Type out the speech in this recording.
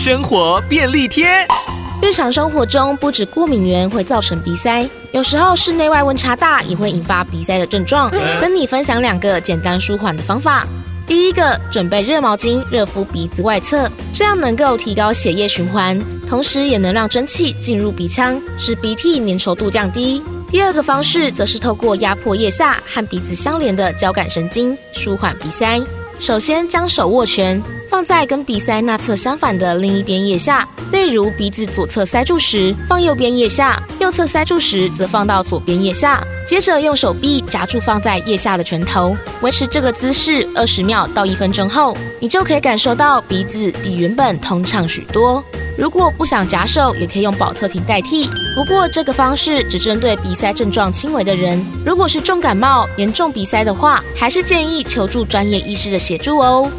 生活便利贴。日常生活中，不止过敏源会造成鼻塞，有时候室内外温差大也会引发鼻塞的症状。跟你分享两个简单舒缓的方法。第一个，准备热毛巾热敷鼻子外侧，这样能够提高血液循环，同时也能让蒸汽进入鼻腔，使鼻涕粘稠度降低。第二个方式则是透过压迫腋下和鼻子相连的交感神经，舒缓鼻塞。首先将手握拳。放在跟鼻塞那侧相反的另一边腋下，例如鼻子左侧塞住时，放右边腋下；右侧塞住时，则放到左边腋下。接着用手臂夹住放在腋下的拳头，维持这个姿势二十秒到一分钟后，你就可以感受到鼻子比原本通畅许多。如果不想夹手，也可以用保特瓶代替。不过这个方式只针对鼻塞症状轻微的人，如果是重感冒、严重鼻塞的话，还是建议求助专业医师的协助哦。